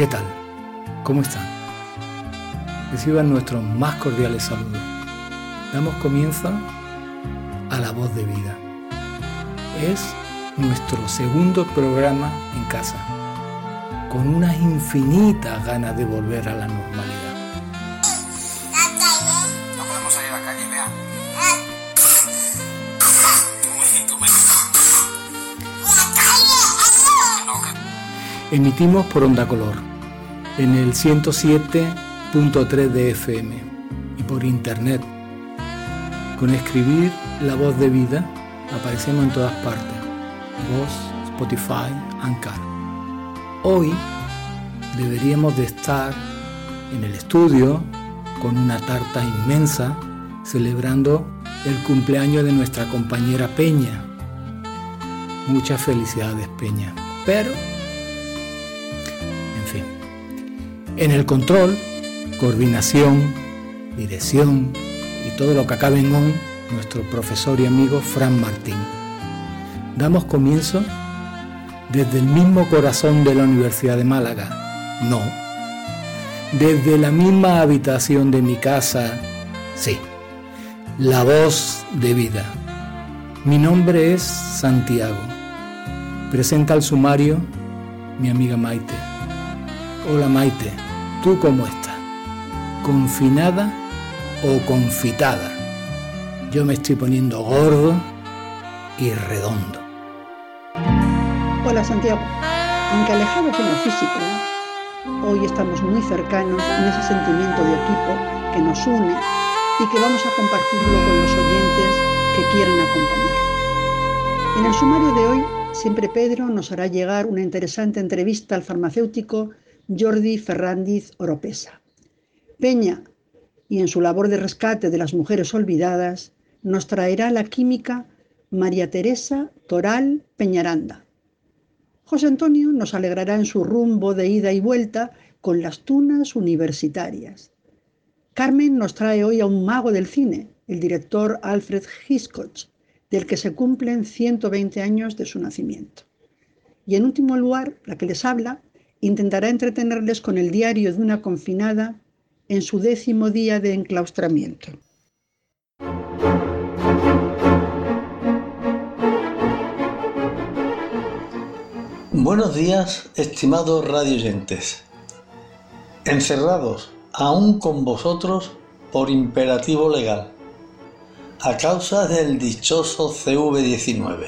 ¿qué tal? ¿Cómo están? Reciban nuestros más cordiales saludos. Damos comienzo a La Voz de Vida. Es nuestro segundo programa en casa, con unas infinitas ganas de volver a la normalidad. Emitimos por Onda Color, en el 107.3 de FM y por internet. Con escribir La Voz de Vida aparecemos en todas partes. Voz, Spotify, Anchor. Hoy deberíamos de estar en el estudio con una tarta inmensa celebrando el cumpleaños de nuestra compañera Peña. Muchas felicidades Peña. Pero, en el control, coordinación, dirección y todo lo que acabe en on, nuestro profesor y amigo Fran Martín. Damos comienzo desde el mismo corazón de la Universidad de Málaga. No. Desde la misma habitación de mi casa. Sí. La voz de vida. Mi nombre es Santiago. Presenta al sumario mi amiga Maite. Hola Maite, ¿tú cómo estás? ¿Confinada o confitada? Yo me estoy poniendo gordo y redondo. Hola Santiago, aunque alejados en lo físico, hoy estamos muy cercanos en ese sentimiento de equipo que nos une y que vamos a compartirlo con los oyentes que quieran acompañar. En el sumario de hoy, siempre Pedro nos hará llegar una interesante entrevista al farmacéutico Jordi Ferrandiz Oropesa. Peña, y en su labor de rescate de las mujeres olvidadas, nos traerá la química María Teresa Toral Peñaranda. José Antonio nos alegrará en su rumbo de ida y vuelta con las tunas universitarias. Carmen nos trae hoy a un mago del cine, el director Alfred Hitchcock, del que se cumplen 120 años de su nacimiento. Y en último lugar, la que les habla intentará entretenerles con el diario de una confinada en su décimo día de enclaustramiento. Buenos días, estimados radioyentes. Encerrados aún con vosotros por imperativo legal, a causa del dichoso CV19.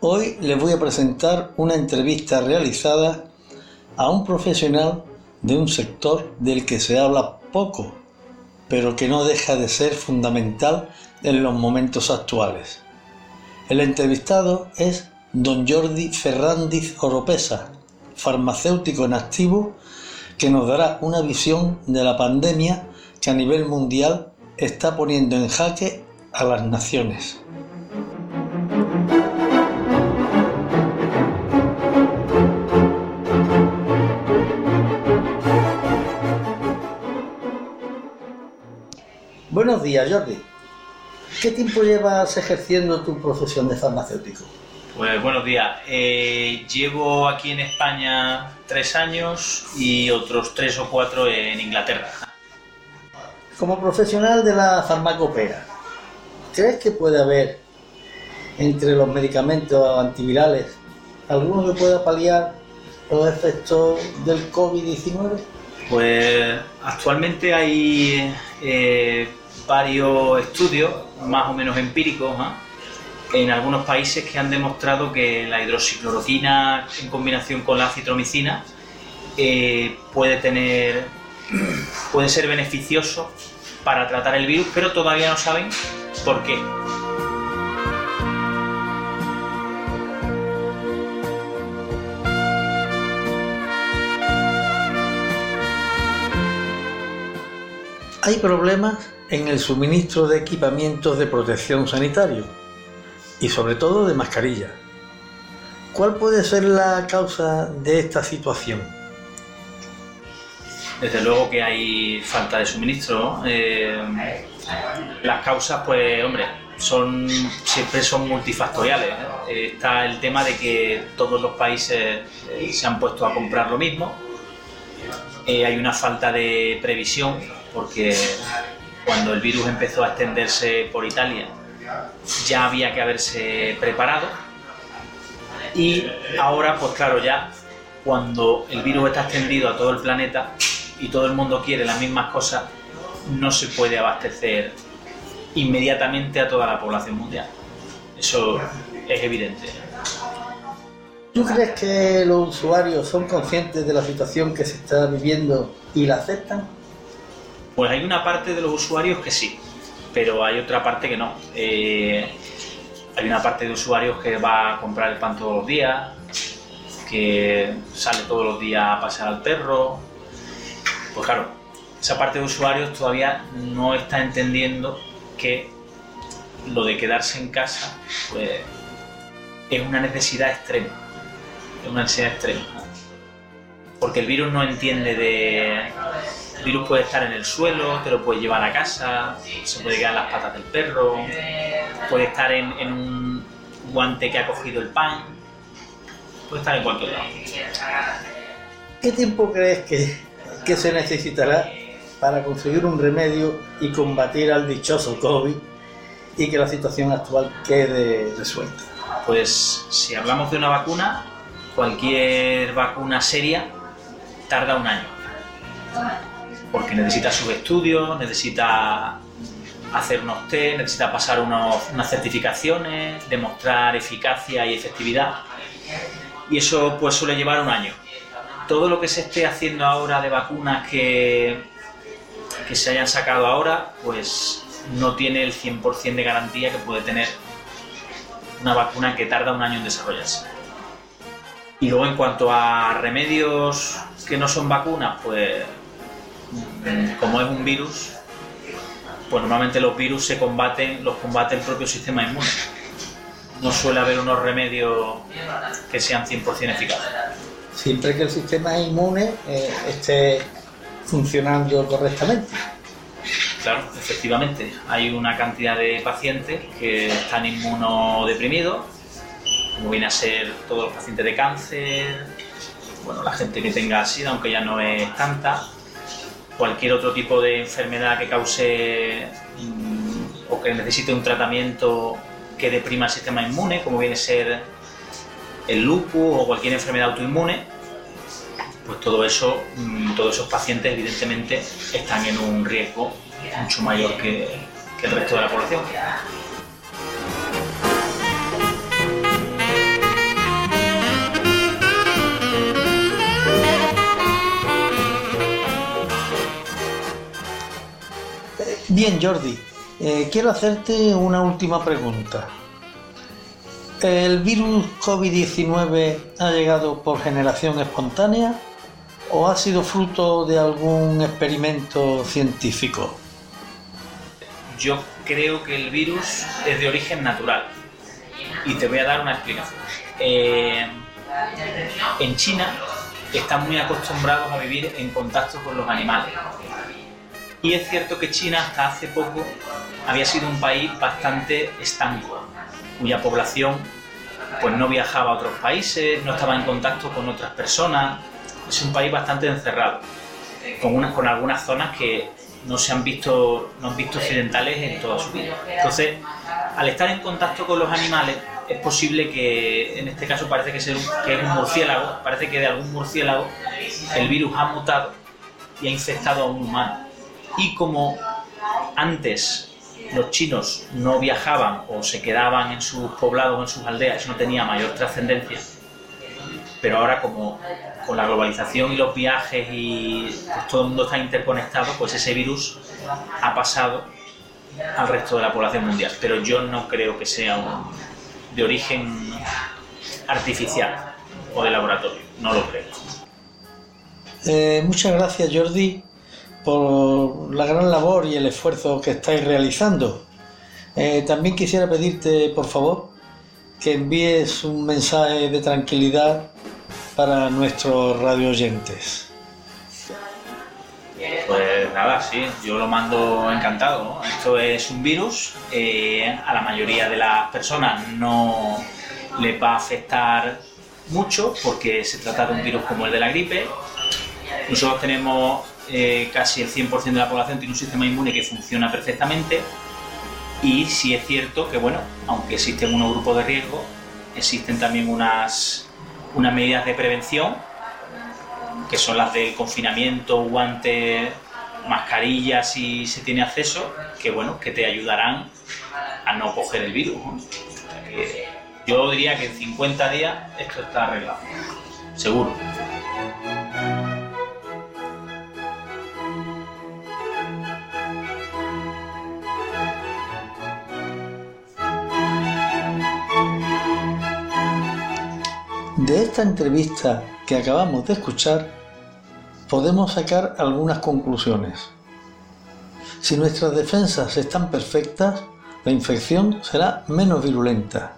Hoy les voy a presentar una entrevista realizada a un profesional de un sector del que se habla poco, pero que no deja de ser fundamental en los momentos actuales. El entrevistado es don Jordi Ferrandiz Oropesa, farmacéutico en activo, que nos dará una visión de la pandemia que a nivel mundial está poniendo en jaque a las naciones. Buenos días, Jordi. ¿Qué tiempo llevas ejerciendo tu profesión de farmacéutico? Pues buenos días. Eh, llevo aquí en España tres años y otros tres o cuatro en Inglaterra. Como profesional de la farmacopea, ¿crees que puede haber entre los medicamentos antivirales alguno que pueda paliar los efectos del COVID-19? Pues actualmente hay eh, varios estudios, más o menos empíricos, ¿ah? en algunos países que han demostrado que la hidroxicloroquina en combinación con la citromicina eh, puede tener puede ser beneficioso para tratar el virus, pero todavía no saben por qué. Hay problemas en el suministro de equipamientos de protección sanitario y sobre todo de mascarilla. ¿Cuál puede ser la causa de esta situación? Desde luego que hay falta de suministro. Eh, las causas, pues, hombre, son siempre son multifactoriales. ¿eh? Está el tema de que todos los países eh, se han puesto a comprar lo mismo. Hay una falta de previsión porque cuando el virus empezó a extenderse por Italia ya había que haberse preparado y ahora pues claro ya cuando el virus está extendido a todo el planeta y todo el mundo quiere las mismas cosas no se puede abastecer inmediatamente a toda la población mundial. Eso es evidente. ¿Tú crees que los usuarios son conscientes de la situación que se está viviendo y la aceptan? Pues hay una parte de los usuarios que sí, pero hay otra parte que no. Eh, hay una parte de usuarios que va a comprar el pan todos los días, que sale todos los días a pasear al perro. Pues claro, esa parte de usuarios todavía no está entendiendo que lo de quedarse en casa pues, es una necesidad extrema. Es una necesidad extrema. Porque el virus no entiende de. El virus puede estar en el suelo, te lo puede llevar a casa, se puede quedar en las patas del perro, puede estar en, en un guante que ha cogido el pan, puede estar en cualquier lado. ¿Qué tiempo crees que, que se necesitará para conseguir un remedio y combatir al dichoso COVID y que la situación actual quede resuelta? Pues si hablamos de una vacuna, cualquier vacuna seria tarda un año. Porque necesita sus estudios, necesita hacer unos test, necesita pasar unas certificaciones, demostrar eficacia y efectividad. Y eso pues suele llevar un año. Todo lo que se esté haciendo ahora de vacunas que, que se hayan sacado ahora, pues no tiene el 100% de garantía que puede tener una vacuna que tarda un año en desarrollarse. Y luego en cuanto a remedios que no son vacunas, pues como es un virus, pues normalmente los virus se combaten, los combate el propio sistema inmune. No suele haber unos remedios que sean 100% eficaces. Siempre que el sistema inmune eh, esté funcionando correctamente. Claro, efectivamente. Hay una cantidad de pacientes que están inmunodeprimidos, como viene a ser todos los pacientes de cáncer, bueno, la gente que tenga SIDA, aunque ya no es tanta, cualquier otro tipo de enfermedad que cause mm, o que necesite un tratamiento que deprima el sistema inmune, como viene a ser el lupus o cualquier enfermedad autoinmune, pues todo eso, mm, todos esos pacientes evidentemente están en un riesgo mucho mayor que, que el resto de la población. Bien, Jordi, eh, quiero hacerte una última pregunta. ¿El virus COVID-19 ha llegado por generación espontánea o ha sido fruto de algún experimento científico? Yo creo que el virus es de origen natural y te voy a dar una explicación. Eh, en China están muy acostumbrados a vivir en contacto con los animales. Y es cierto que China hasta hace poco había sido un país bastante estanco, cuya población pues no viajaba a otros países, no estaba en contacto con otras personas. Es un país bastante encerrado, con, unas, con algunas zonas que no se han visto, no han visto occidentales en toda su vida. Entonces, al estar en contacto con los animales, es posible que, en este caso parece que, un- que es un murciélago, parece que de algún murciélago el virus ha mutado y ha infectado a un humano. Y como antes los chinos no viajaban o se quedaban en sus poblados o en sus aldeas, no tenía mayor trascendencia, pero ahora como con la globalización y los viajes y pues, todo el mundo está interconectado, pues ese virus ha pasado al resto de la población mundial. Pero yo no creo que sea un- de origen artificial o de laboratorio, no lo creo. Eh, muchas gracias, Jordi, por la gran labor y el esfuerzo que estáis realizando. Eh, también quisiera pedirte, por favor, que envíes un mensaje de tranquilidad para nuestros radio oyentes. Pues nada, sí, yo lo mando encantado. Esto es un virus, eh, a la mayoría de las personas no les va a afectar mucho porque se trata de un virus como el de la gripe. Nosotros tenemos eh, casi el 100% de la población tiene un sistema inmune que funciona perfectamente y sí es cierto que, bueno, aunque existen unos grupos de riesgo, existen también unas, unas medidas de prevención que son las del confinamiento, guantes, mascarillas si se tiene acceso, que bueno, que te ayudarán a no coger el virus. yo diría que en 50 días esto está arreglado, seguro. De esta entrevista que acabamos de escuchar, podemos sacar algunas conclusiones. Si nuestras defensas están perfectas, la infección será menos virulenta.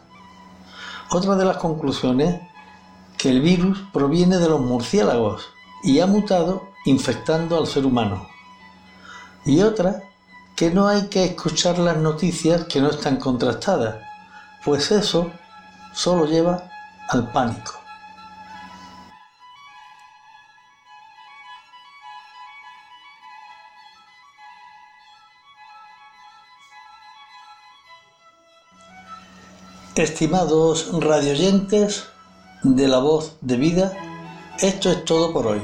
Otra de las conclusiones, que el virus proviene de los murciélagos y ha mutado infectando al ser humano. Y otra, que no hay que escuchar las noticias que no están contrastadas, pues eso solo lleva al pánico. Estimados radioyentes de la voz de vida, esto es todo por hoy.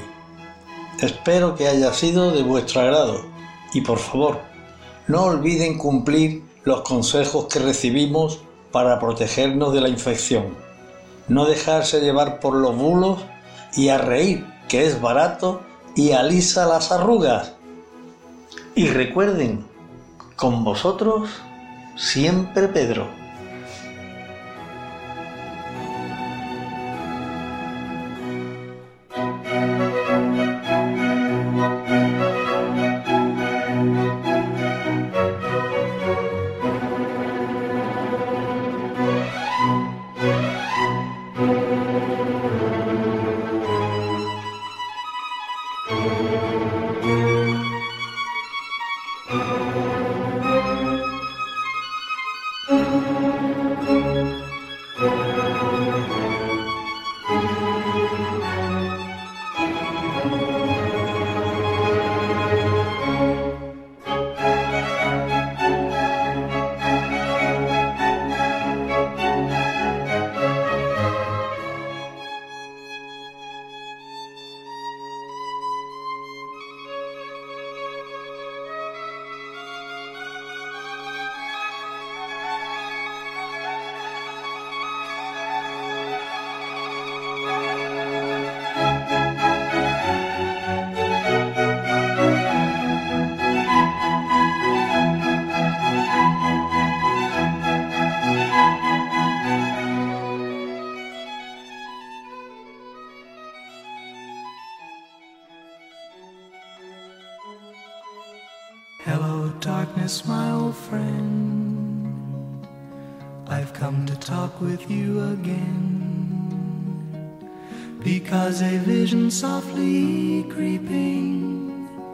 Espero que haya sido de vuestro agrado y por favor, no olviden cumplir los consejos que recibimos para protegernos de la infección. No dejarse llevar por los bulos y a reír, que es barato y alisa las arrugas. Y recuerden, con vosotros siempre Pedro.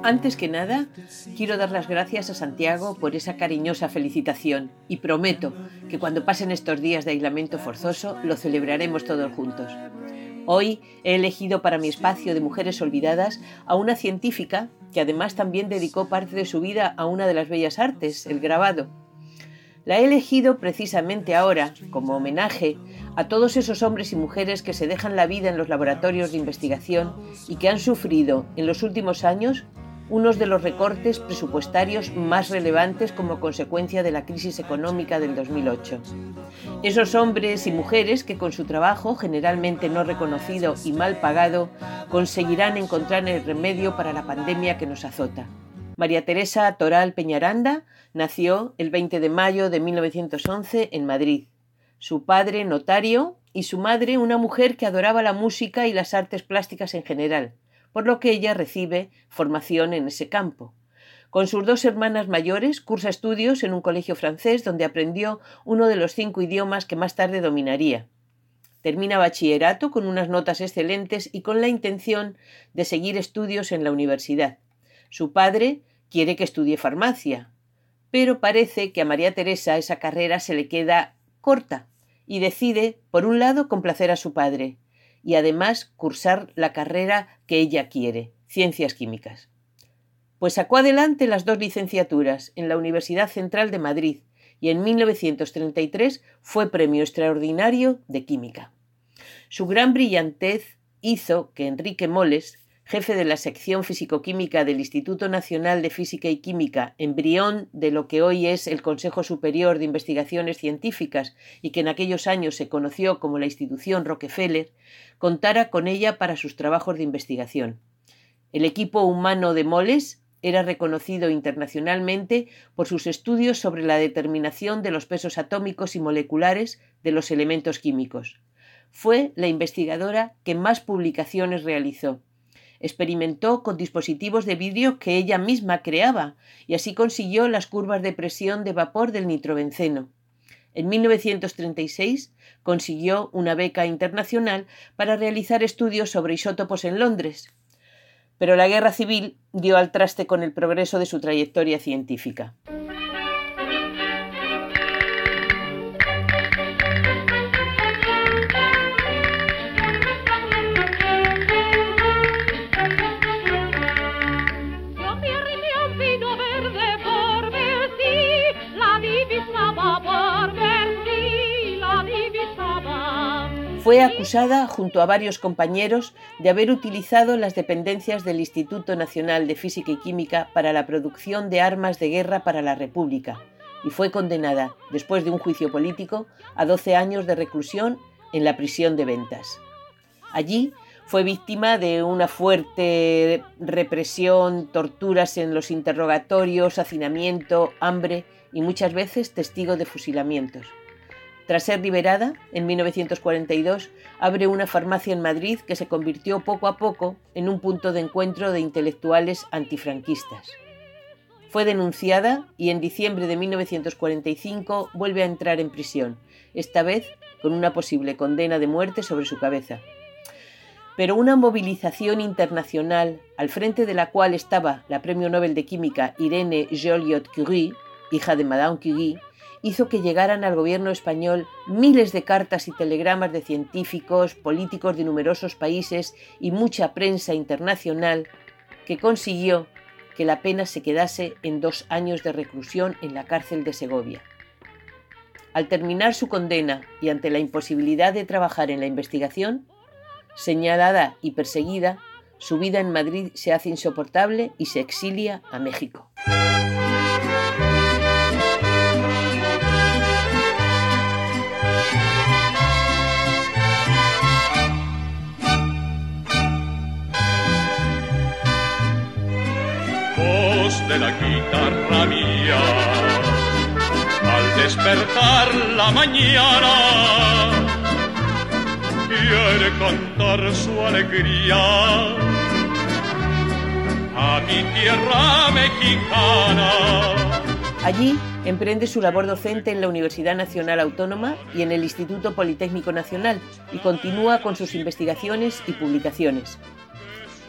Antes que nada, quiero dar las gracias a Santiago por esa cariñosa felicitación y prometo que cuando pasen estos días de aislamiento forzoso lo celebraremos todos juntos. Hoy he elegido para mi espacio de Mujeres Olvidadas a una científica que además también dedicó parte de su vida a una de las bellas artes, el grabado. La he elegido precisamente ahora, como homenaje a todos esos hombres y mujeres que se dejan la vida en los laboratorios de investigación y que han sufrido en los últimos años unos de los recortes presupuestarios más relevantes como consecuencia de la crisis económica del 2008. Esos hombres y mujeres que con su trabajo, generalmente no reconocido y mal pagado, conseguirán encontrar el remedio para la pandemia que nos azota. María Teresa Toral Peñaranda nació el 20 de mayo de 1911 en Madrid. Su padre, notario, y su madre, una mujer que adoraba la música y las artes plásticas en general por lo que ella recibe formación en ese campo. Con sus dos hermanas mayores cursa estudios en un colegio francés donde aprendió uno de los cinco idiomas que más tarde dominaría. Termina bachillerato con unas notas excelentes y con la intención de seguir estudios en la universidad. Su padre, quiere que estudie farmacia, pero parece que a María Teresa esa carrera se le queda corta y decide, por un lado, complacer a su padre y además cursar la carrera que ella quiere, ciencias químicas. Pues sacó adelante las dos licenciaturas en la Universidad Central de Madrid y en 1933 fue premio extraordinario de química. Su gran brillantez hizo que Enrique Moles, jefe de la sección fisicoquímica del Instituto Nacional de Física y Química, embrión de lo que hoy es el Consejo Superior de Investigaciones Científicas y que en aquellos años se conoció como la institución Rockefeller, contara con ella para sus trabajos de investigación. El equipo humano de Moles era reconocido internacionalmente por sus estudios sobre la determinación de los pesos atómicos y moleculares de los elementos químicos. Fue la investigadora que más publicaciones realizó experimentó con dispositivos de vidrio que ella misma creaba y así consiguió las curvas de presión de vapor del nitrobenceno. En 1936 consiguió una beca internacional para realizar estudios sobre isótopos en Londres. Pero la guerra civil dio al traste con el progreso de su trayectoria científica. Fue acusada, junto a varios compañeros, de haber utilizado las dependencias del Instituto Nacional de Física y Química para la producción de armas de guerra para la República y fue condenada, después de un juicio político, a 12 años de reclusión en la prisión de Ventas. Allí fue víctima de una fuerte represión, torturas en los interrogatorios, hacinamiento, hambre y muchas veces testigo de fusilamientos. Tras ser liberada, en 1942, abre una farmacia en Madrid que se convirtió poco a poco en un punto de encuentro de intelectuales antifranquistas. Fue denunciada y en diciembre de 1945 vuelve a entrar en prisión, esta vez con una posible condena de muerte sobre su cabeza. Pero una movilización internacional, al frente de la cual estaba la Premio Nobel de Química Irene Joliot-Curie, hija de Madame Curie, hizo que llegaran al gobierno español miles de cartas y telegramas de científicos, políticos de numerosos países y mucha prensa internacional que consiguió que la pena se quedase en dos años de reclusión en la cárcel de Segovia. Al terminar su condena y ante la imposibilidad de trabajar en la investigación, señalada y perseguida, su vida en Madrid se hace insoportable y se exilia a México. La guitarra mía. Al despertar la mañana, quiere cantar su alegría a mi tierra mexicana. Allí emprende su labor docente en la Universidad Nacional Autónoma y en el Instituto Politécnico Nacional y continúa con sus investigaciones y publicaciones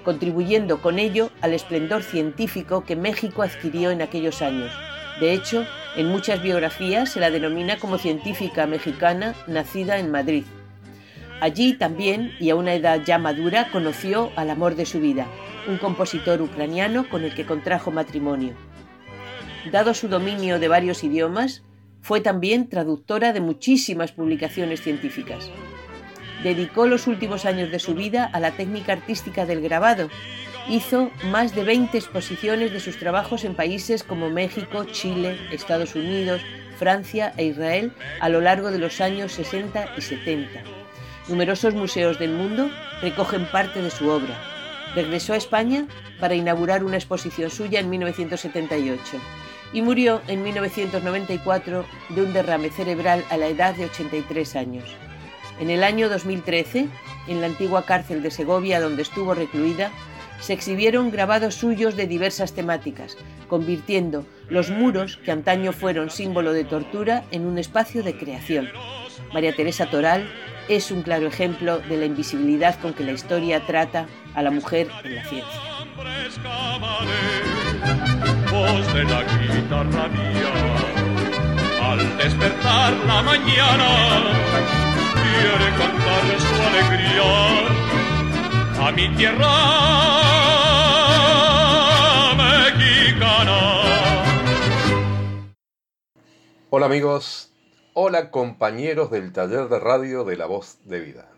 contribuyendo con ello al esplendor científico que México adquirió en aquellos años. De hecho, en muchas biografías se la denomina como científica mexicana nacida en Madrid. Allí también, y a una edad ya madura, conoció al amor de su vida, un compositor ucraniano con el que contrajo matrimonio. Dado su dominio de varios idiomas, fue también traductora de muchísimas publicaciones científicas dedicó los últimos años de su vida a la técnica artística del grabado. Hizo más de 20 exposiciones de sus trabajos en países como México, Chile, Estados Unidos, Francia e Israel a lo largo de los años 60 y 70. Numerosos museos del mundo recogen parte de su obra. Regresó a España para inaugurar una exposición suya en 1978 y murió en 1994 de un derrame cerebral a la edad de 83 años. En el año 2013, en la antigua cárcel de Segovia donde estuvo recluida, se exhibieron grabados suyos de diversas temáticas, convirtiendo los muros, que antaño fueron símbolo de tortura, en un espacio de creación. María Teresa Toral es un claro ejemplo de la invisibilidad con que la historia trata a la mujer en la ciencia. Quiere su alegría a mi tierra mexicana. Hola amigos, hola compañeros del taller de radio de La Voz de Vida.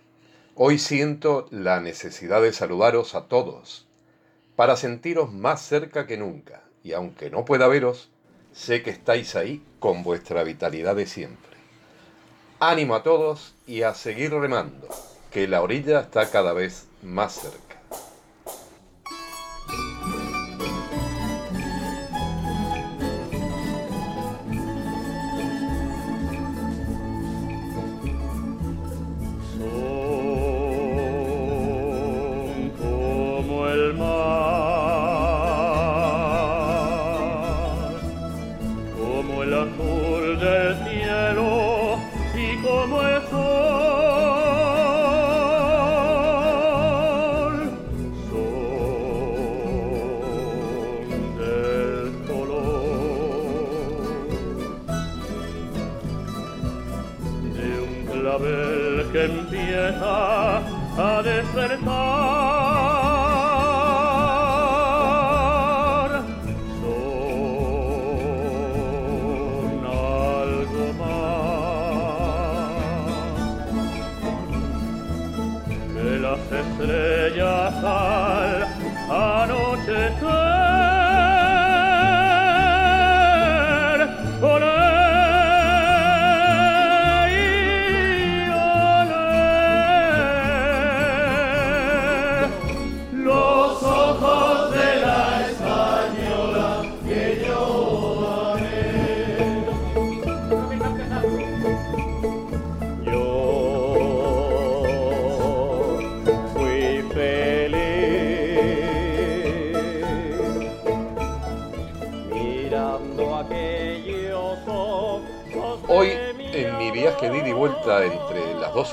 Hoy siento la necesidad de saludaros a todos para sentiros más cerca que nunca y aunque no pueda veros, sé que estáis ahí con vuestra vitalidad de siempre. Ánimo a todos y a seguir remando, que la orilla está cada vez más cerca.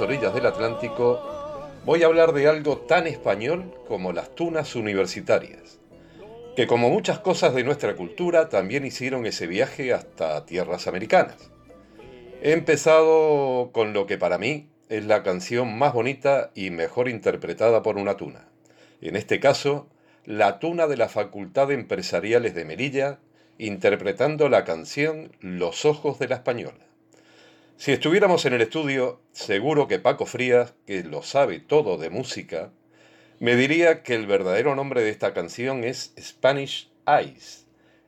Orillas del Atlántico, voy a hablar de algo tan español como las tunas universitarias, que como muchas cosas de nuestra cultura también hicieron ese viaje hasta tierras americanas. He empezado con lo que para mí es la canción más bonita y mejor interpretada por una tuna. En este caso, la tuna de la Facultad de Empresariales de Melilla, interpretando la canción Los Ojos de la Española. Si estuviéramos en el estudio, seguro que Paco Frías, que lo sabe todo de música, me diría que el verdadero nombre de esta canción es Spanish Eyes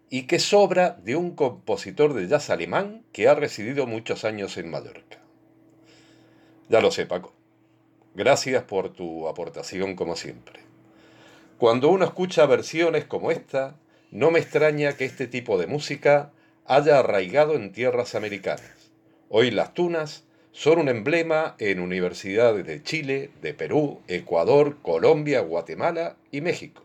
y que sobra de un compositor de jazz alemán que ha residido muchos años en Mallorca. Ya lo sé, Paco. Gracias por tu aportación como siempre. Cuando uno escucha versiones como esta, no me extraña que este tipo de música haya arraigado en tierras americanas Hoy las tunas son un emblema en universidades de Chile, de Perú, Ecuador, Colombia, Guatemala y México.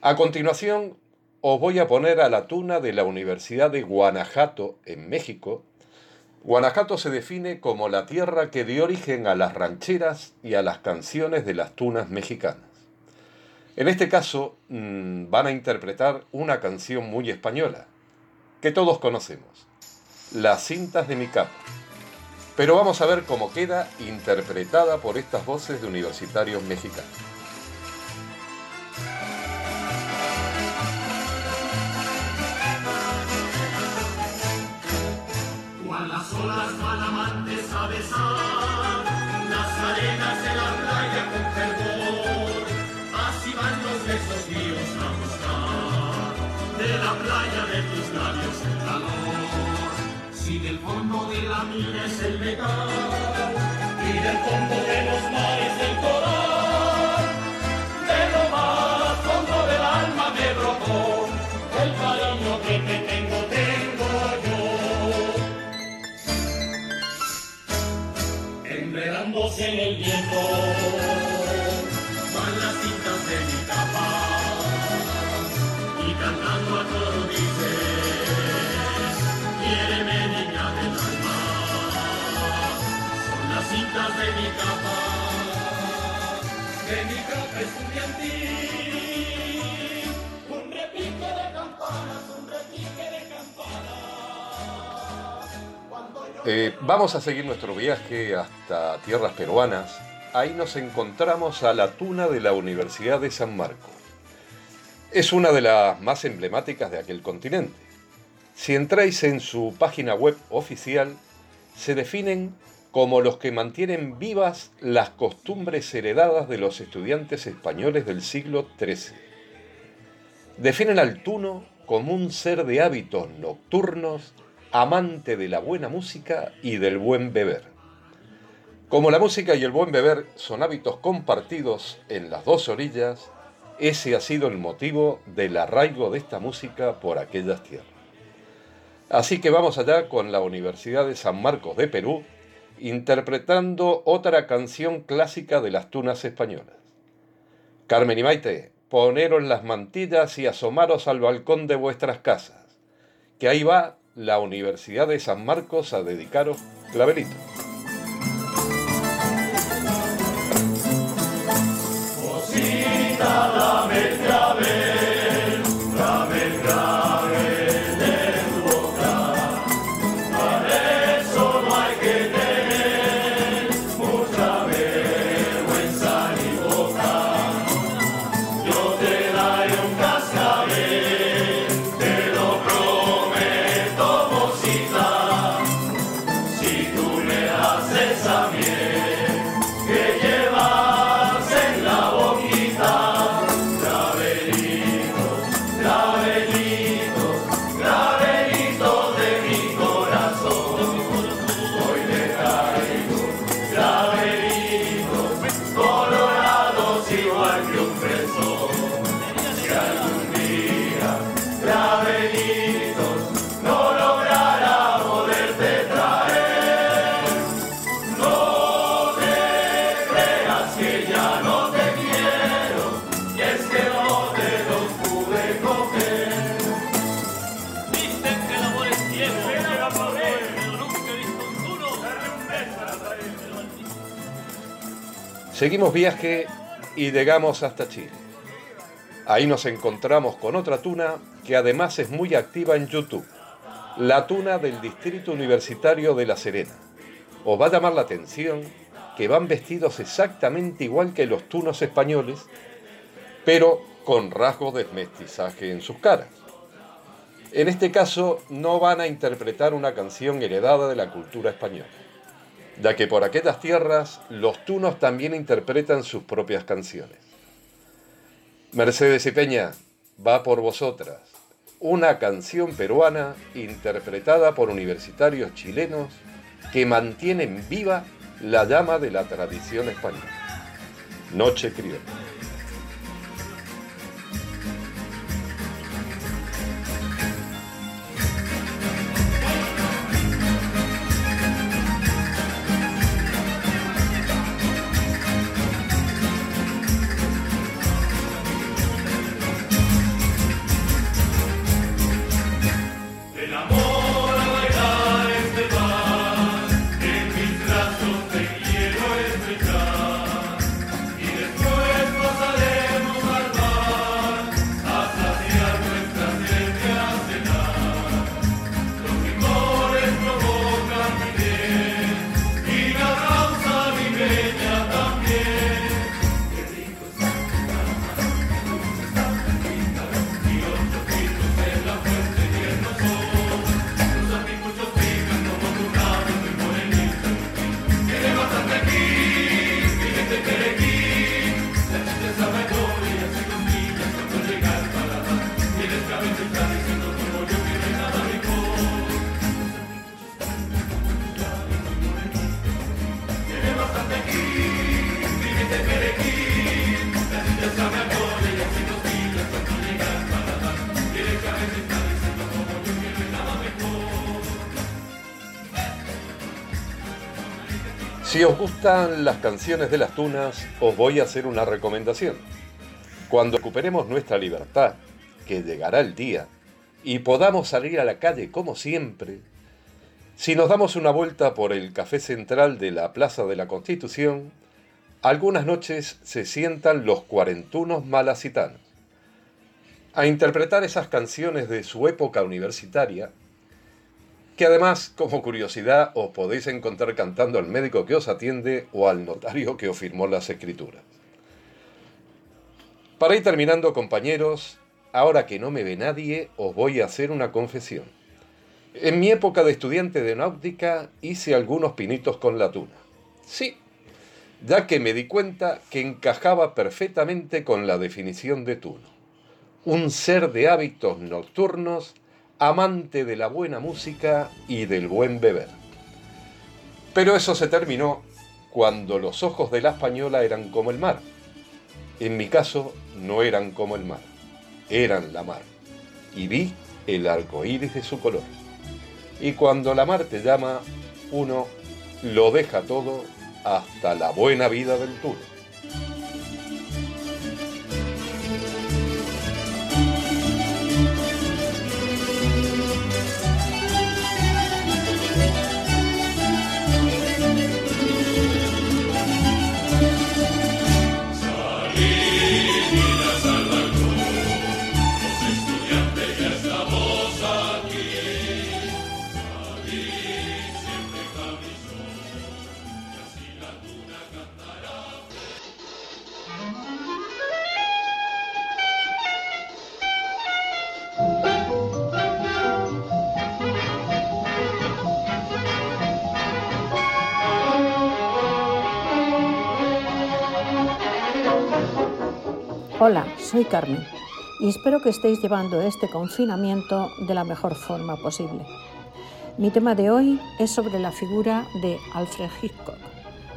A continuación, os voy a poner a la tuna de la Universidad de Guanajuato, en México. Guanajuato se define como la tierra que dio origen a las rancheras y a las canciones de las tunas mexicanas. En este caso, mm, van a interpretar una canción muy española, que todos conocemos las cintas de mi capa. Pero vamos a ver cómo queda interpretada por estas voces de universitarios mexicanos. Cuando las olas van amantes a besar, la mina es el metal y del fondo de los mares el coral, de lo más fondo del alma me brotó el cariño que te tengo, tengo yo. Enredándose en el viento de mi capa, de mi capa. Campanas. Eh, vamos a seguir nuestro viaje hasta tierras peruanas. Ahí nos encontramos a la tuna de la Universidad de San Marcos. Es una de las más emblemáticas de aquel continente. Si entráis en su página web oficial, se definen como los que mantienen vivas las costumbres heredadas de los estudiantes españoles del siglo XIII. Definen al tuno como un ser de hábitos nocturnos, amante de la buena música y del buen beber. Como la música y el buen beber son hábitos compartidos en las dos orillas, ese ha sido el motivo del arraigo de esta música por aquellas tierras. Así que vamos allá con la Universidad de San Marcos de Perú, interpretando otra canción clásica de las tunas españolas. Carmen y Maite, poneros las mantillas y asomaros al balcón de vuestras casas, que ahí va la Universidad de San Marcos a dedicaros clavelito. Seguimos viaje y llegamos hasta Chile. Ahí nos encontramos con otra tuna que además es muy activa en YouTube, la tuna del Distrito Universitario de La Serena. Os va a llamar la atención que van vestidos exactamente igual que los tunos españoles, pero con rasgos de mestizaje en sus caras. En este caso no van a interpretar una canción heredada de la cultura española, ya que por aquellas tierras los tunos también interpretan sus propias canciones. Mercedes y Peña, va por vosotras, una canción peruana interpretada por universitarios chilenos que mantienen viva la llama de la tradición española. Noche criolla. Si os gustan las canciones de las tunas, os voy a hacer una recomendación. Cuando recuperemos nuestra libertad, que llegará el día, y podamos salir a la calle como siempre, si nos damos una vuelta por el café central de la Plaza de la Constitución, algunas noches se sientan los cuarentunos malacitanos a interpretar esas canciones de su época universitaria, que además, como curiosidad, os podéis encontrar cantando al médico que os atiende o al notario que os firmó las escrituras. Para ir terminando, compañeros, ahora que no me ve nadie, os voy a hacer una confesión. En mi época de estudiante de náutica hice algunos pinitos con la tuna. Sí, ya que me di cuenta que encajaba perfectamente con la definición de tuno. Un ser de hábitos nocturnos, amante de la buena música y del buen beber. Pero eso se terminó cuando los ojos de la española eran como el mar. En mi caso, no eran como el mar, eran la mar. Y vi el arco iris de su color. Y cuando la mar te llama, uno lo deja todo hasta la buena vida del tuno. Soy Carmen y espero que estéis llevando este confinamiento de la mejor forma posible. Mi tema de hoy es sobre la figura de Alfred Hitchcock,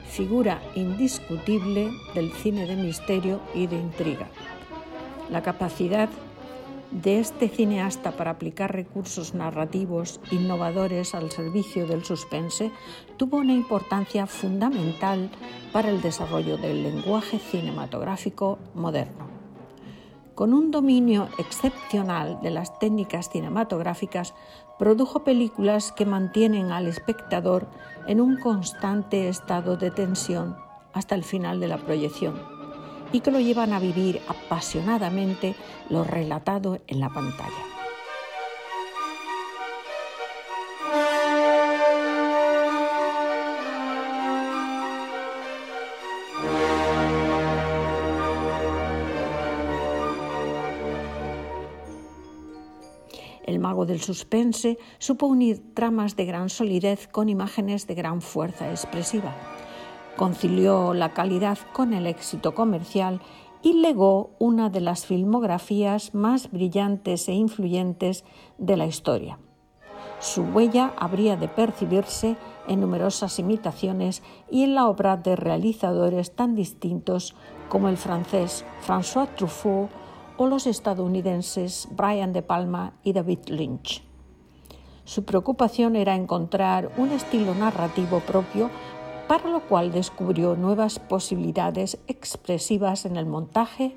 figura indiscutible del cine de misterio y de intriga. La capacidad de este cineasta para aplicar recursos narrativos innovadores al servicio del suspense tuvo una importancia fundamental para el desarrollo del lenguaje cinematográfico moderno. Con un dominio excepcional de las técnicas cinematográficas, produjo películas que mantienen al espectador en un constante estado de tensión hasta el final de la proyección y que lo llevan a vivir apasionadamente lo relatado en la pantalla. El mago del suspense supo unir tramas de gran solidez con imágenes de gran fuerza expresiva. Concilió la calidad con el éxito comercial y legó una de las filmografías más brillantes e influyentes de la historia. Su huella habría de percibirse en numerosas imitaciones y en la obra de realizadores tan distintos como el francés François Truffaut o los estadounidenses Brian De Palma y David Lynch. Su preocupación era encontrar un estilo narrativo propio para lo cual descubrió nuevas posibilidades expresivas en el montaje,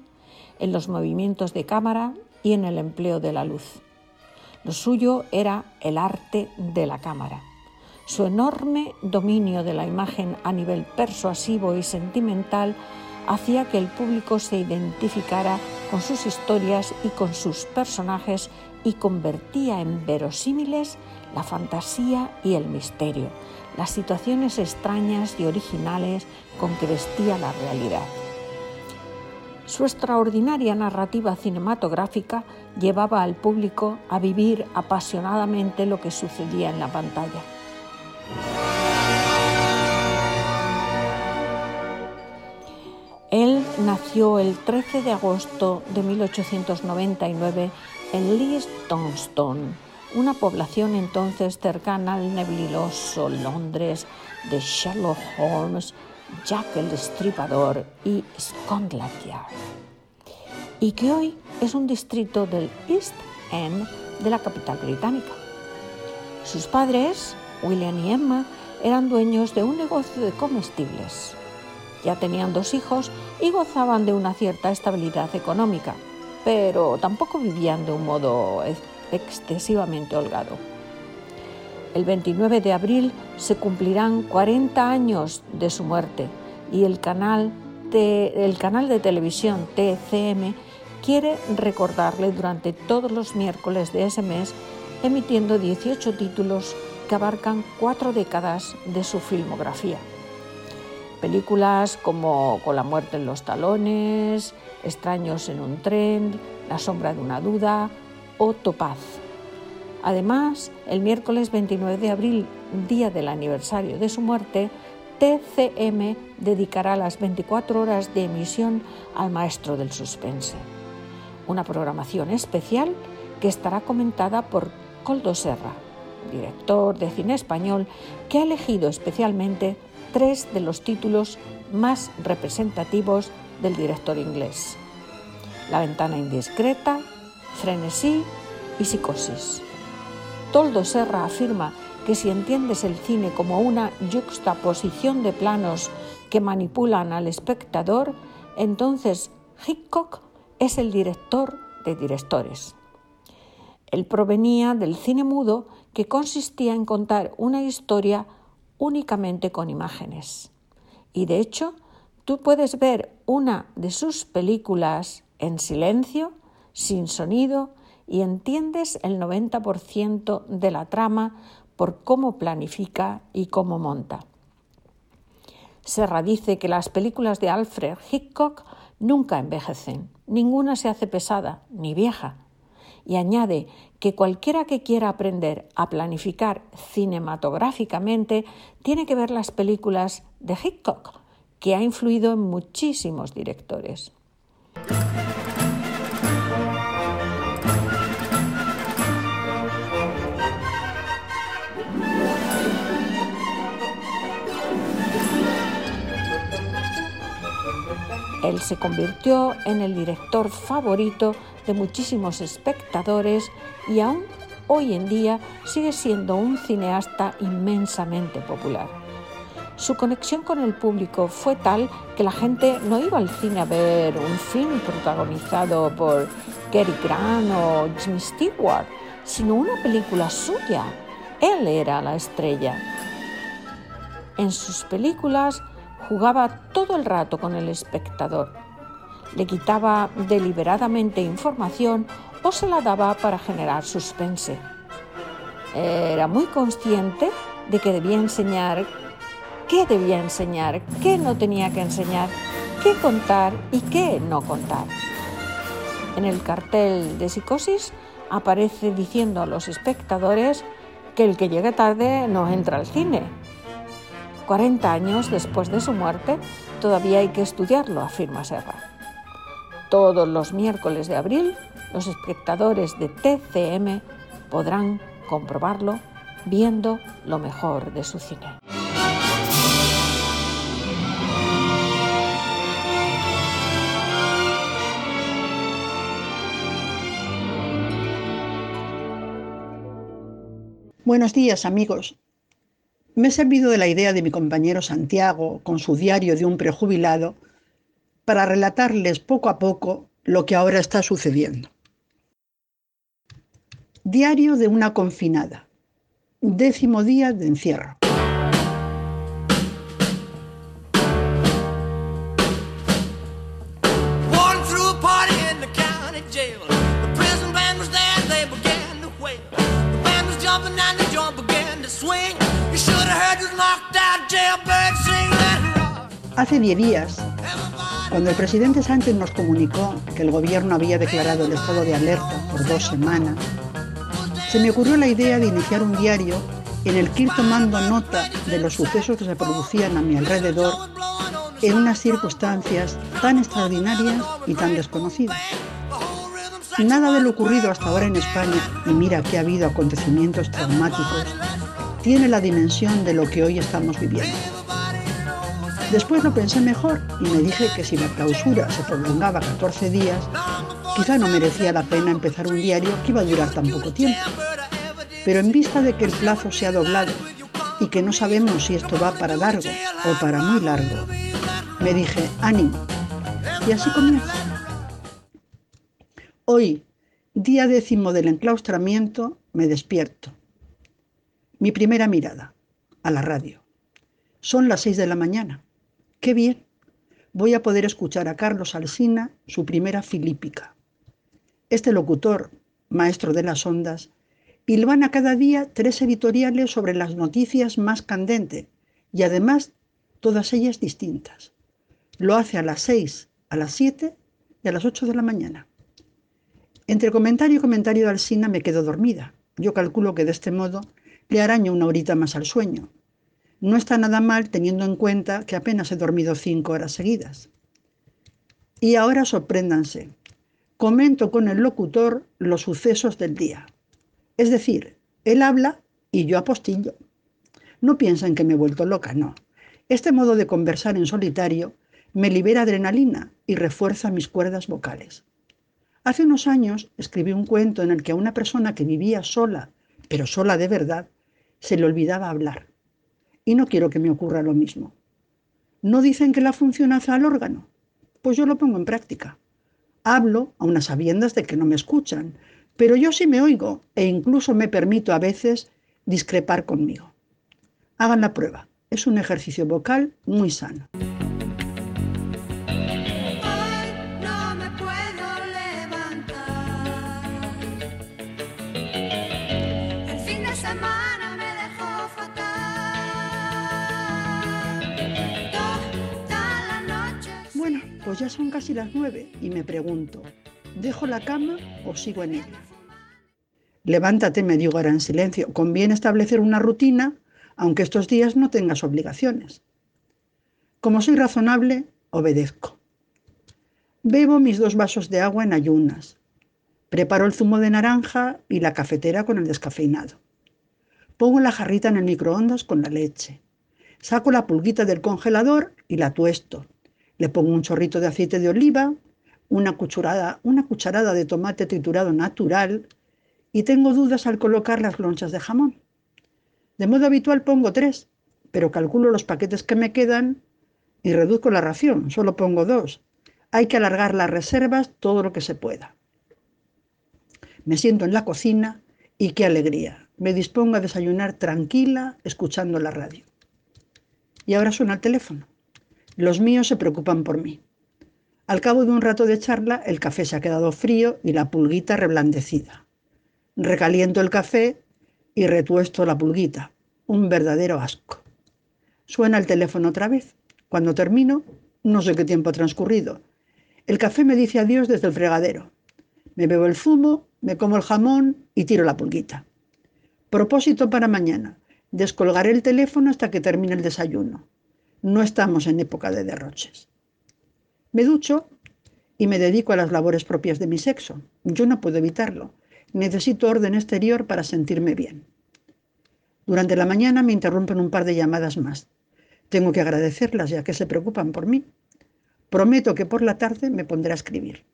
en los movimientos de cámara y en el empleo de la luz. Lo suyo era el arte de la cámara. Su enorme dominio de la imagen a nivel persuasivo y sentimental hacía que el público se identificara con sus historias y con sus personajes y convertía en verosímiles la fantasía y el misterio, las situaciones extrañas y originales con que vestía la realidad. Su extraordinaria narrativa cinematográfica llevaba al público a vivir apasionadamente lo que sucedía en la pantalla. Él nació el 13 de agosto de 1899 en Leistonstone, una población entonces cercana al nebuloso Londres de Sherlock Holmes, Jack el Destripador y Scotland Yard, y que hoy es un distrito del East End de la capital británica. Sus padres, William y Emma, eran dueños de un negocio de comestibles. Ya tenían dos hijos y gozaban de una cierta estabilidad económica, pero tampoco vivían de un modo excesivamente holgado. El 29 de abril se cumplirán 40 años de su muerte y el canal de, televisión TCM quiere recordarle durante todos los miércoles de ese mes, emitiendo 18 títulos que abarcan cuatro décadas de su filmografía. Películas como Con la muerte en los talones, Extraños en un tren, La sombra de una duda o Topaz. Además, el miércoles 29 de abril, día del aniversario de su muerte, TCM dedicará las 24 horas de emisión al maestro del suspense. Una programación especial que estará comentada por Coldo Serra, director de cine español que ha elegido especialmente tres de los títulos más representativos del director inglés. La ventana indiscreta, Frenesí y Psicosis. Toldo Serra afirma que si entiendes el cine como una juxtaposición de planos que manipulan al espectador, entonces Hitchcock es el director de directores. Él provenía del cine mudo que consistía en contar una historia únicamente con imágenes. Y de hecho, tú puedes ver una de sus películas en silencio, sin sonido, y entiendes el 90% de la trama por cómo planifica y cómo monta. Serra dice que las películas de Alfred Hitchcock nunca envejecen, ninguna se hace pesada ni vieja. Y añade que cualquiera que quiera aprender a planificar cinematográficamente tiene que ver las películas de Hitchcock, que ha influido en muchísimos directores. Él se convirtió en el director favorito de muchísimos espectadores y aún hoy en día sigue siendo un cineasta inmensamente popular. Su conexión con el público fue tal que la gente no iba al cine a ver un film protagonizado por Cary Grant o Jimmy Stewart, sino una película suya. Él era la estrella. En sus películas jugaba todo el rato con el espectador. Le quitaba deliberadamente información o se la daba para generar suspense. Era muy consciente de que debía enseñar qué debía enseñar, qué no tenía que enseñar, qué contar y qué no contar. En el cartel de psicosis aparece diciendo a los espectadores que el que llegue tarde no entra al cine 40 años después de su muerte, todavía hay que estudiarlo, afirma Serra. Todos los miércoles de abril, los espectadores de TCM podrán comprobarlo viendo lo mejor de su cine. Buenos días amigos. Me he servido de la idea de mi compañero Santiago con su diario de un prejubilado para relatarles poco a poco lo que ahora está sucediendo. Diario de una confinada. Décimo día de encierro. Hace 10 días, cuando el presidente Sánchez nos comunicó que el gobierno había declarado el estado de alerta por dos semanas, se me ocurrió la idea de iniciar un diario en el que ir tomando nota de los sucesos que se producían a mi alrededor en unas circunstancias tan extraordinarias y tan desconocidas. Nada de lo ocurrido hasta ahora en España, y mira que ha habido acontecimientos traumáticos, tiene la dimensión de lo que hoy estamos viviendo. Después lo pensé mejor y me dije que si la clausura se prolongaba 14 días, quizá no merecía la pena empezar un diario que iba a durar tan poco tiempo. Pero en vista de que el plazo se ha doblado y que no sabemos si esto va para largo o para muy largo, me dije, ánimo. Y así comienza. Hoy, día décimo del enclaustramiento, me despierto. Mi primera mirada, a la radio. Son las seis de la mañana. Qué bien. voy a poder escuchar a Carlos Alsina su primera filípica. Este locutor, maestro de las ondas, hilvana cada día tres editoriales sobre las noticias más candentes y además todas ellas distintas. Lo hace a las 6, a las 7 y a las 8 de la mañana. Entre comentario y comentario de Alsina me quedo dormida. Yo calculo que de este modo le araño una horita más al sueño. No está nada mal teniendo en cuenta que apenas he dormido cinco horas seguidas. Y ahora sorpréndanse. Comento con el locutor los sucesos del día. Es decir, él habla y yo apostillo. No piensan que me he vuelto loca, no. Este modo de conversar en solitario me libera adrenalina y refuerza mis cuerdas vocales. Hace unos años escribí un cuento en el que a una persona que vivía sola, pero sola de verdad, se le olvidaba hablar. Y no quiero que me ocurra lo mismo. ¿No dicen que la función hace al órgano? Pues yo lo pongo en práctica. Hablo a unas sabiendas de que no me escuchan, pero yo sí me oigo e incluso me permito a veces discrepar conmigo. Hagan la prueba. Es un ejercicio vocal muy sano. Pues ya son casi las nueve y me pregunto, ¿dejo la cama o sigo en ella? Levántate, me digo ahora en silencio. Conviene establecer una rutina, aunque estos días no tengas obligaciones. Como soy razonable, obedezco. Bebo mis dos vasos de agua en ayunas. Preparo el zumo de naranja y la cafetera con el descafeinado. Pongo la jarrita en el microondas con la leche. Saco la pulguita del congelador y la tuesto. Le pongo un chorrito de aceite de oliva, una cucharada, una cucharada de tomate triturado natural y tengo dudas al colocar las lonchas de jamón. De modo habitual pongo tres, pero calculo los paquetes que me quedan y reduzco la ración, solo pongo dos. Hay que alargar las reservas todo lo que se pueda. Me siento en la cocina y qué alegría. Me dispongo a desayunar tranquila escuchando la radio. Y ahora suena el teléfono. Los míos se preocupan por mí. Al cabo de un rato de charla, el café se ha quedado frío y la pulguita reblandecida. Recaliento el café y retuesto la pulguita. Un verdadero asco. Suena el teléfono otra vez. Cuando termino, no sé qué tiempo ha transcurrido. El café me dice adiós desde el fregadero. Me bebo el zumo, me como el jamón y tiro la pulguita. Propósito para mañana. Descolgaré el teléfono hasta que termine el desayuno. No estamos en época de derroches. Me ducho y me dedico a las labores propias de mi sexo. Yo no puedo evitarlo. Necesito orden exterior para sentirme bien. Durante la mañana me interrumpen un par de llamadas más. Tengo que agradecerlas ya que se preocupan por mí. Prometo que por la tarde me pondré a escribir.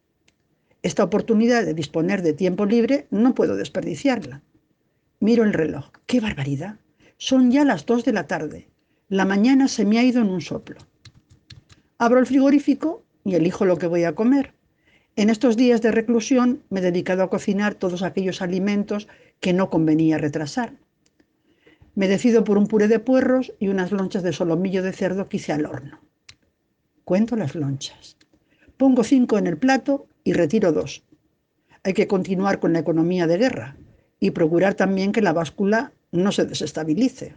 Esta oportunidad de disponer de tiempo libre no puedo desperdiciarla. Miro el reloj. ¡Qué barbaridad! Son ya las dos de la tarde. La mañana se me ha ido en un soplo. Abro el frigorífico y elijo lo que voy a comer. En estos días de reclusión me he dedicado a cocinar todos aquellos alimentos que no convenía retrasar. Me decido por un puré de puerros y unas lonchas de solomillo de cerdo que hice al horno. Cuento las lonchas. Pongo cinco en el plato y retiro dos. Hay que continuar con la economía de guerra y procurar también que la báscula no se desestabilice.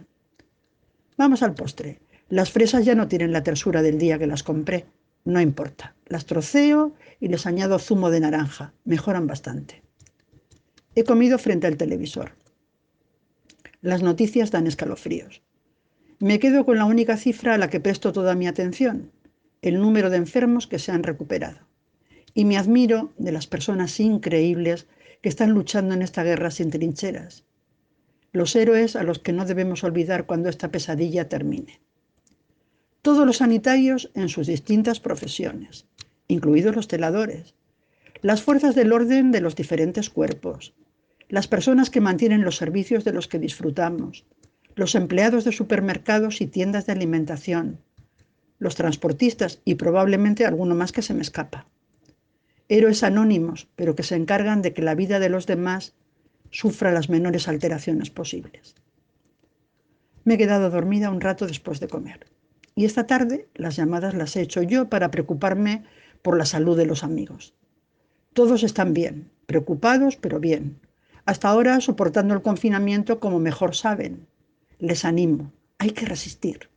Vamos al postre. Las fresas ya no tienen la tersura del día que las compré. No importa. Las troceo y les añado zumo de naranja. Mejoran bastante. He comido frente al televisor. Las noticias dan escalofríos. Me quedo con la única cifra a la que presto toda mi atención, el número de enfermos que se han recuperado. Y me admiro de las personas increíbles que están luchando en esta guerra sin trincheras, los héroes a los que no debemos olvidar cuando esta pesadilla termine. Todos los sanitarios en sus distintas profesiones, incluidos los teladores, las fuerzas del orden de los diferentes cuerpos, las personas que mantienen los servicios de los que disfrutamos, los empleados de supermercados y tiendas de alimentación, los transportistas y probablemente alguno más que se me escapa. Héroes anónimos, pero que se encargan de que la vida de los demás sufra las menores alteraciones posibles. Me he quedado dormida un rato después de comer. Y esta tarde las llamadas las he hecho yo para preocuparme por la salud de los amigos. Todos están bien, preocupados, pero bien. Hasta ahora soportando el confinamiento como mejor saben. Les animo, hay que resistir.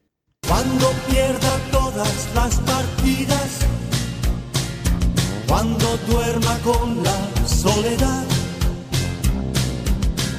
Cuando pierda todas las partidas, cuando duerma con la soledad,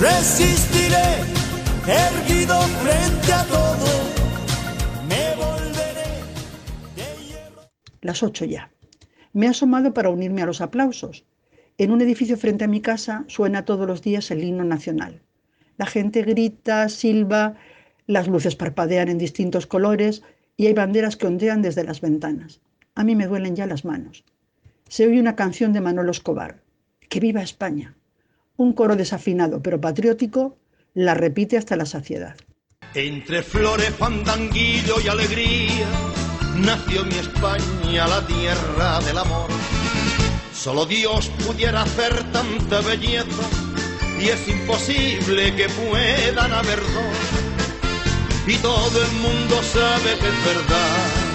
resistiré erguido frente a todo las ocho ya. Me he asomado para unirme a los aplausos. En un edificio frente a mi casa suena todos los días el himno nacional. La gente grita, silba, las luces parpadean en distintos colores y hay banderas que ondean desde las ventanas. A mí me duelen ya las manos. Se oye una canción de Manolo Escobar. ¡Que viva España! Un coro desafinado pero patriótico la repite hasta la saciedad. Entre flores, fandanguillo y alegría nació mi España, la tierra del amor. Solo Dios pudiera hacer tanta belleza y es imposible que puedan haber dos. Y todo el mundo sabe que es verdad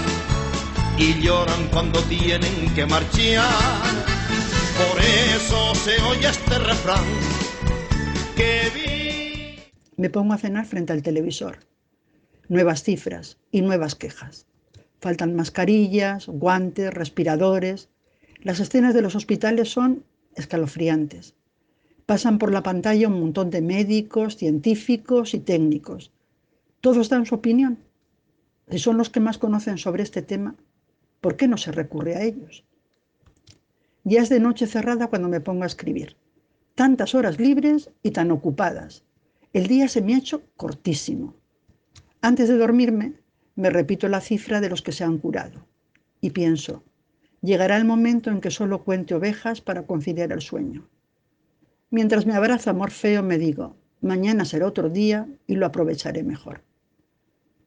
y lloran cuando tienen que marchar. Por eso se oye este refrán que. Me pongo a cenar frente al televisor. Nuevas cifras y nuevas quejas. Faltan mascarillas, guantes, respiradores. Las escenas de los hospitales son escalofriantes. Pasan por la pantalla un montón de médicos, científicos y técnicos. Todos dan su opinión. Si son los que más conocen sobre este tema, ¿por qué no se recurre a ellos? Ya es de noche cerrada cuando me pongo a escribir. Tantas horas libres y tan ocupadas. El día se me ha hecho cortísimo. Antes de dormirme, me repito la cifra de los que se han curado y pienso, llegará el momento en que solo cuente ovejas para conciliar el sueño. Mientras me abraza Morfeo me digo, mañana será otro día y lo aprovecharé mejor.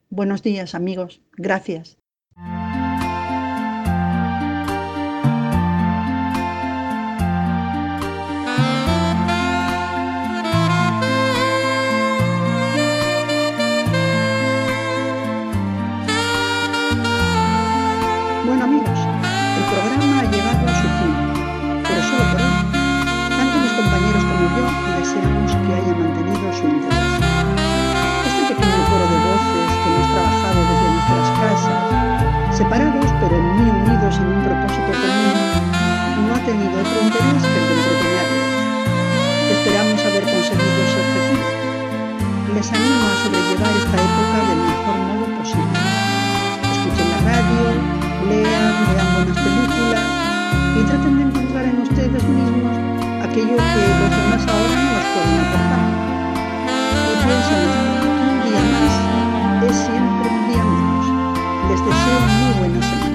Buenos días amigos, gracias. Interés que el de entretenerles. Esperamos haber conseguido ese objetivo. Les animo a sobrellevar esta época del mejor modo posible. Escuchen la radio, lean, vean buenas películas y traten de encontrar en ustedes mismos aquello que los demás ahora no les pueden aportar. Y un día más es siempre un día menos. Les deseo muy buena semana.